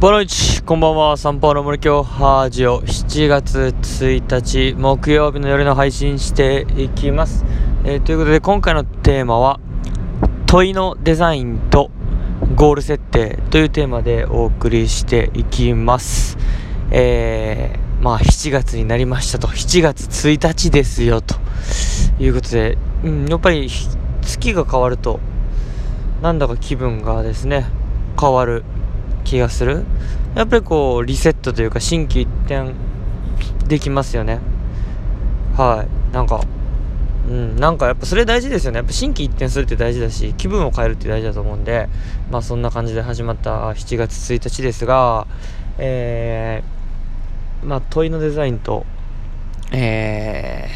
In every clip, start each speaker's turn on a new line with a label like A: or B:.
A: ボロイチこんばんは。サンパウロ森京ハージオ7月1日木曜日の夜の配信していきます、えー、ということで今回のテーマは問いのデザインとゴール設定というテーマでお送りしていきます。えー、まあ7月になりましたと。7月1日ですよと。いうことで、うん、やっぱり月が変わるとなんだか気分がですね変わる気がする。やっぱりこうリセットというか心機一転できますよね。はい。なんかうん。なんかやっぱそれ大事ですよね。やっぱ心機一転するって大事だし気分を変えるって大事だと思うんでまあそんな感じで始まった7月1日ですがえー、まあ問いのデザインとえ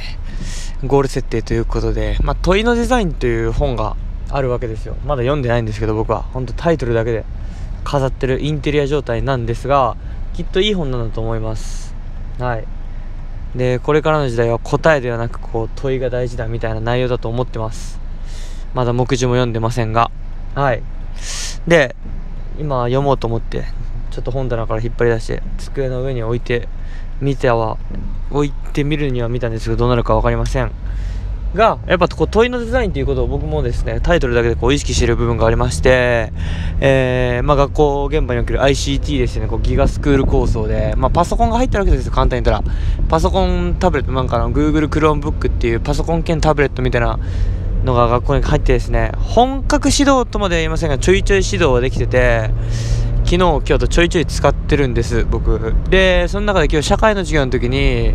A: ー、ゴール設定ということで、まあ、問いのデザインという本があるわけですよ。まだ読んでないんですけど僕は。本当タイトルだけで。飾ってるインテリア状態なんですがきっといい本なんだと思います。はい。でこれからの時代は答えではなくこう問いが大事だみたいな内容だと思ってます。まだ目次も読んでませんが。はい。で今読もうと思ってちょっと本棚から引っ張り出して机の上に置いてみては置いてみるには見たんですけどどうなるか分かりません。が、やっぱこう問いのデザインということを僕もですね、タイトルだけでこう意識している部分がありまして、えー、まあ学校現場における ICT ですね、こうギガスクール構想で、まあパソコンが入ってるわけですよ、簡単に言ったら。パソコン、タブレット、なんかの Google Chromebook っていうパソコン兼タブレットみたいなのが学校に入ってですね、本格指導とまでは言いませんが、ちょいちょい指導ができてて、昨日、今日とちょいちょい使ってるんです、僕。で、その中で今日社会の授業の時に、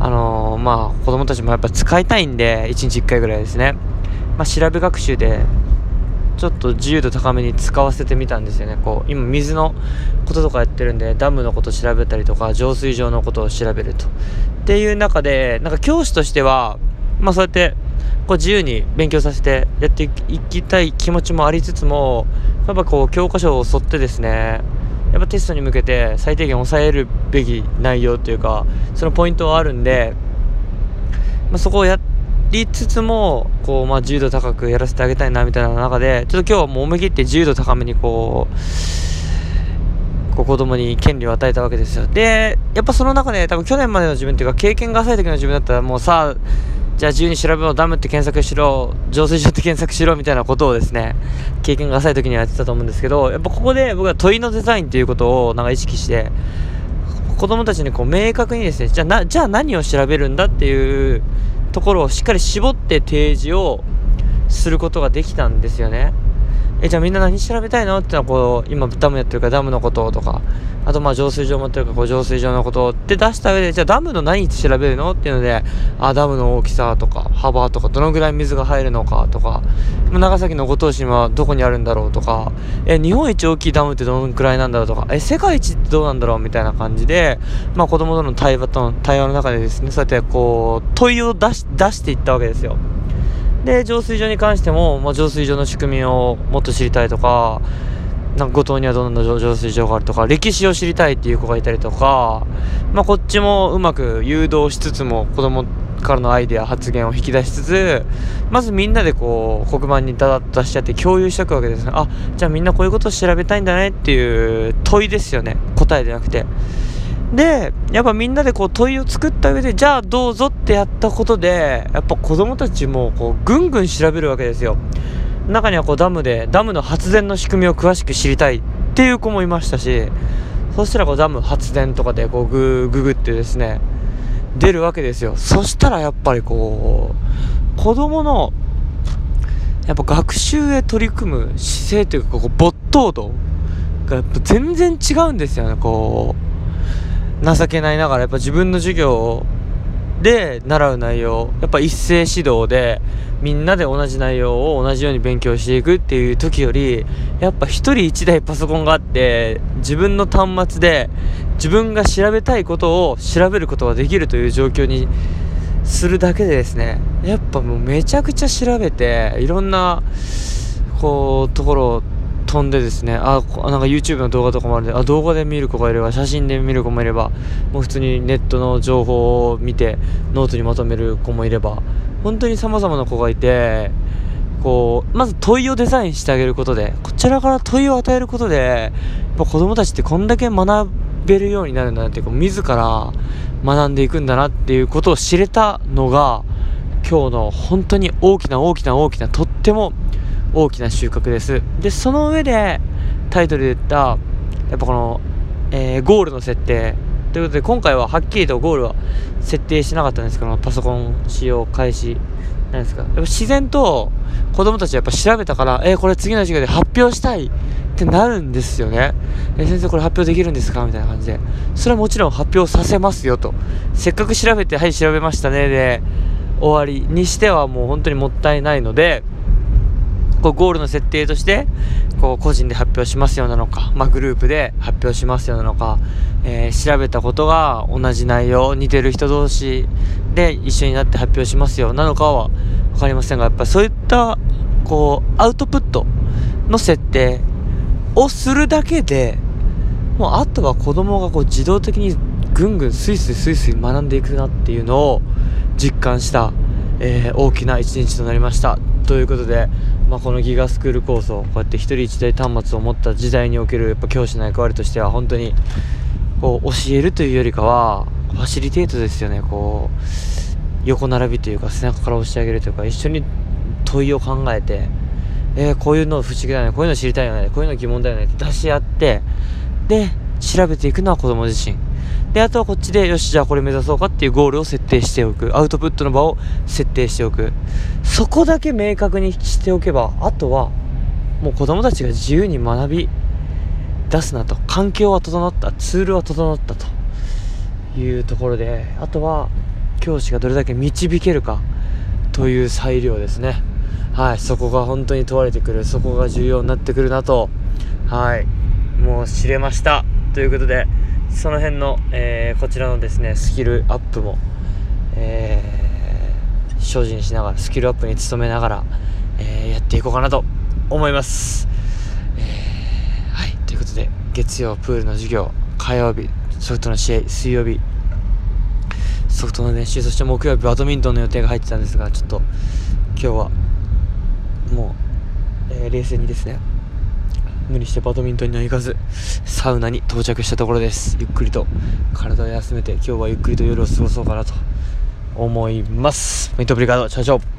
A: あのー、まあ、子供たちもやっぱ使いたいんで、1日1回ぐらいですね。まあ、調べ学習で、ちょっと自由度高めに使わせてみたんですよね。こう、今水のこととかやってるんで、ダムのこと調べたりとか、浄水場のことを調べると。っていう中で、なんか教師としては、まあそうやって、こう自由に勉強させてやっていきたい気持ちもありつつも、やっぱこう教科書を沿ってですね、やっぱテストに向けて最低限抑えるべき内容というかそのポイントはあるんで、まあ、そこをやりつつもこう、まあ、自由度高くやらせてあげたいなみたいな中でちょっと今日はもう思い切って自由度高めにこうこう子供に権利を与えたわけですよ。でやっぱその中で多分去年までの自分っていうか経験が浅い時の自分だったらもうさあじゃあ自由に調べようダムって検索しろ浄水場って検索しろみたいなことをですね経験が浅い時にはやってたと思うんですけどやっぱここで僕は問いのデザインっていうことをなんか意識して子供たちにこう明確にですねじゃあなじゃあ何を調べるんだっていうところをしっかり絞って提示をすることができたんですよね。えじゃあみんな何調べたいのってのはこう今ダムやってるからダムのこととか。あとまあ浄水場もってるからこう浄水場のことって出した上でじゃあダムの何調べるのっていうのであダムの大きさとか幅とかどのぐらい水が入るのかとか。長崎の五島市はどこにあるんだろうとか。え日本一大きいダムってどのくらいなんだろうとか。え世界一ってどうなんだろうみたいな感じでまあ子供との対話との対話の中でですねそうやってこう問いを出し出していったわけですよ。で浄水場に関しても、まあ、浄水場の仕組みをもっと知りたいとかなんか五島にはどんな浄水場があるとか歴史を知りたいっていう子がいたりとか、まあ、こっちもうまく誘導しつつも子供からのアイデア発言を引き出しつつまずみんなでこう黒板にダダッと出しちゃって共有しておくわけですね。あじゃあみんなこういうことを調べたいんだねっていう問いですよね。答えでなくて。でやっぱみんなでこう問いを作った上でじゃあどうぞってやったことでやっぱ子供たちもこうぐんぐん調べるわけですよ。中にはこうダムでダムの発電の仕組みを詳しく知りたいっていう子もいましたしそしたらこうダム発電とかでこうグググってですね出るわけですよ。そしたらやっぱりこう子供のやっぱ学習へ取り組む姿勢というかこう没頭度がやっぱ全然違うんですよね。こう情けないながらやっぱ自分の授業で習う内容やっぱ一斉指導でみんなで同じ内容を同じように勉強していくっていう時よりやっぱ1人1台パソコンがあって自分の端末で自分が調べたいことを調べることができるという状況にするだけでですねやっぱもうめちゃくちゃ調べていろんなこうところを飛んでですねあなんか YouTube の動画とかもあるんであ動画で見る子がいれば写真で見る子もいればもう普通にネットの情報を見てノートにまとめる子もいれば本当に様々な子がいてこうまず問いをデザインしてあげることでこちらから問いを与えることでやっぱ子供たちってこんだけ学べるようになるんだなっていうか自ら学んでいくんだなっていうことを知れたのが今日の本当に大きな大きな大きなとっても大きな収穫です。でその上でタイトルで言ったやっぱこの、えー、ゴールの設定ということで今回ははっきりとゴールは設定しなかったんですけどパソコン使用開始なんですかやっぱ自然と子供たちはやっぱ調べたからえー、これ次の授業で発表したいってなるんですよね。えー、先生これ発表できるんですか？みたいな感じで。それはもちろん発表させますよと。せっかく調べてはい調べましたねで終わりにしてはもう本当にもったいないのでこうゴールの設定としてこう個人で発表しますよなのか、まあ、グループで発表しますよなのか、えー、調べたことが同じ内容似てる人同士で一緒になって発表しますよなのかは分かりませんがやっぱりそういったこうアウトプットの設定をするだけでもうあとは子供がこう自動的にぐんぐんスイスイスイスイ学んでいくなっていうのを実感した、えー、大きな一日となりました。ということで、まあ、このギガスクール構想こうやって一人一台端末を持った時代におけるやっぱ教師の役割としては本当にこう教えるというよりかはファシリテートですよね。こう横並びというか背中から押してあげるというか一緒に問いを考えてえー、こういうの不思議だよね。こういうの知りたいよね。こういうの疑問だよね。って出し合ってで調べていくのは子供自身。で、あとはこっちで、よし、じゃあこれ目指そうかっていうゴールを設定しておく。アウトプットの場を設定しておく。そこだけ明確にしておけば、あとは、もう子供たちが自由に学び出すなと。環境は整った。ツールは整ったというところで、あとは、教師がどれだけ導けるかという裁量ですね。はい、そこが本当に問われてくる。そこが重要になってくるなと、はい、もう知れました。ということで、その辺の、えー、こちらのですねスキルアップも、えー、精進しながらスキルアップに努めながら、えー、やっていこうかなと思います、えー、はい。ということで月曜プールの授業火曜日ソフトの試合水曜日ソフトの練習そして木曜日バドミントンの予定が入ってたんですがちょっと今日はもう、え、冷静にですね無理してバドミントンには行かずサウナに到着したところです。ゆっくりと体を休めて今日はゆっくりと夜を過ごそうかなと思います。メイトブリガード社長。